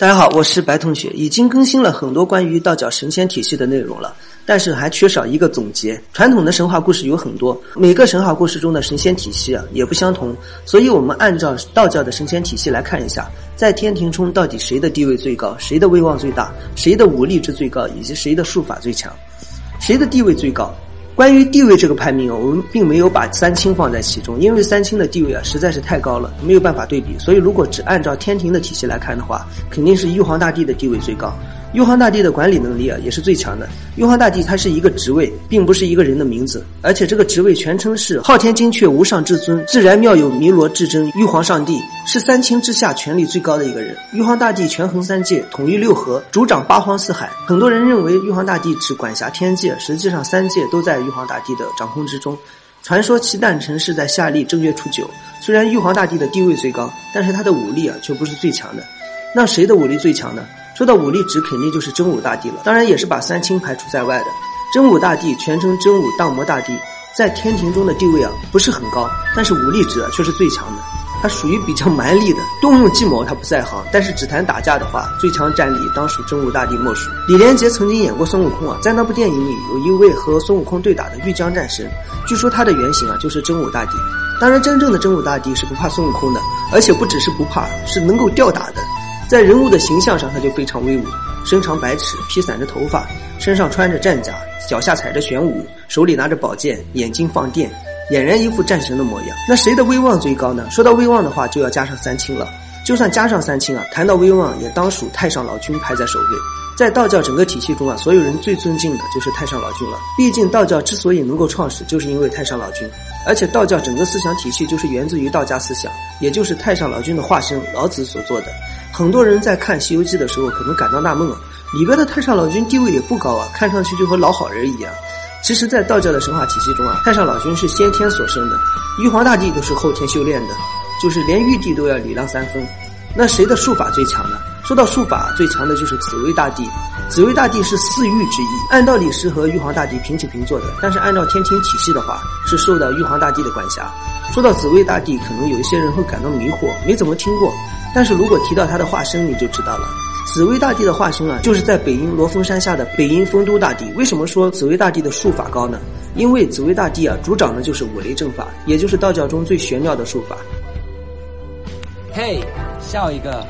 大家好，我是白同学，已经更新了很多关于道教神仙体系的内容了，但是还缺少一个总结。传统的神话故事有很多，每个神话故事中的神仙体系啊也不相同，所以我们按照道教的神仙体系来看一下，在天庭中到底谁的地位最高，谁的威望最大，谁的武力值最高，以及谁的术法最强，谁的地位最高。关于地位这个排名啊，我们并没有把三清放在其中，因为三清的地位啊实在是太高了，没有办法对比。所以如果只按照天庭的体系来看的话，肯定是玉皇大帝的地位最高。玉皇大帝的管理能力啊也是最强的。玉皇大帝他是一个职位，并不是一个人的名字，而且这个职位全称是昊天精阙无上至尊，自然妙有弥罗至真玉皇上帝，是三清之下权力最高的一个人。玉皇大帝权衡三界，统御六合，主掌八荒四海。很多人认为玉皇大帝只管辖天界，实际上三界都在玉皇大帝的掌控之中。传说其诞辰是在夏历正月初九。虽然玉皇大帝的地位最高，但是他的武力啊却不是最强的。那谁的武力最强呢？说到武力值，肯定就是真武大帝了，当然也是把三清排除在外的。真武大帝全称真武荡魔大帝，在天庭中的地位啊不是很高，但是武力值却是最强的。他属于比较蛮力的，动用计谋他不在行，但是只谈打架的话，最强战力当属真武大帝莫属。李连杰曾经演过孙悟空啊，在那部电影里有一位和孙悟空对打的玉江战神，据说他的原型啊就是真武大帝。当然，真正的真武大帝是不怕孙悟空的，而且不只是不怕，是能够吊打的。在人物的形象上，他就非常威武，身长百尺，披散着头发，身上穿着战甲，脚下踩着玄武，手里拿着宝剑，眼睛放电，俨然一副战神的模样。那谁的威望最高呢？说到威望的话，就要加上三清了。就算加上三清啊，谈到威望，也当属太上老君排在首位。在道教整个体系中啊，所有人最尊敬的就是太上老君了。毕竟道教之所以能够创始，就是因为太上老君。而且道教整个思想体系就是源自于道家思想，也就是太上老君的化身老子所做的。很多人在看《西游记》的时候，可能感到纳闷啊，里边的太上老君地位也不高啊，看上去就和老好人一样。其实，在道教的神话体系中啊，太上老君是先天所生的，玉皇大帝都是后天修炼的，就是连玉帝都要礼让三分。那谁的术法最强呢？说到术法，最强的就是紫薇大帝。紫薇大帝是四御之一，按道理是和玉皇大帝平起平坐的，但是按照天庭体系的话，是受到玉皇大帝的管辖。说到紫薇大帝，可能有一些人会感到迷惑，没怎么听过。但是如果提到他的化身，你就知道了。紫薇大帝的化身啊，就是在北阴罗峰山下的北阴酆都大帝。为什么说紫薇大帝的术法高呢？因为紫薇大帝啊，主掌的就是五雷正法，也就是道教中最玄妙的术法。嘿，笑一个。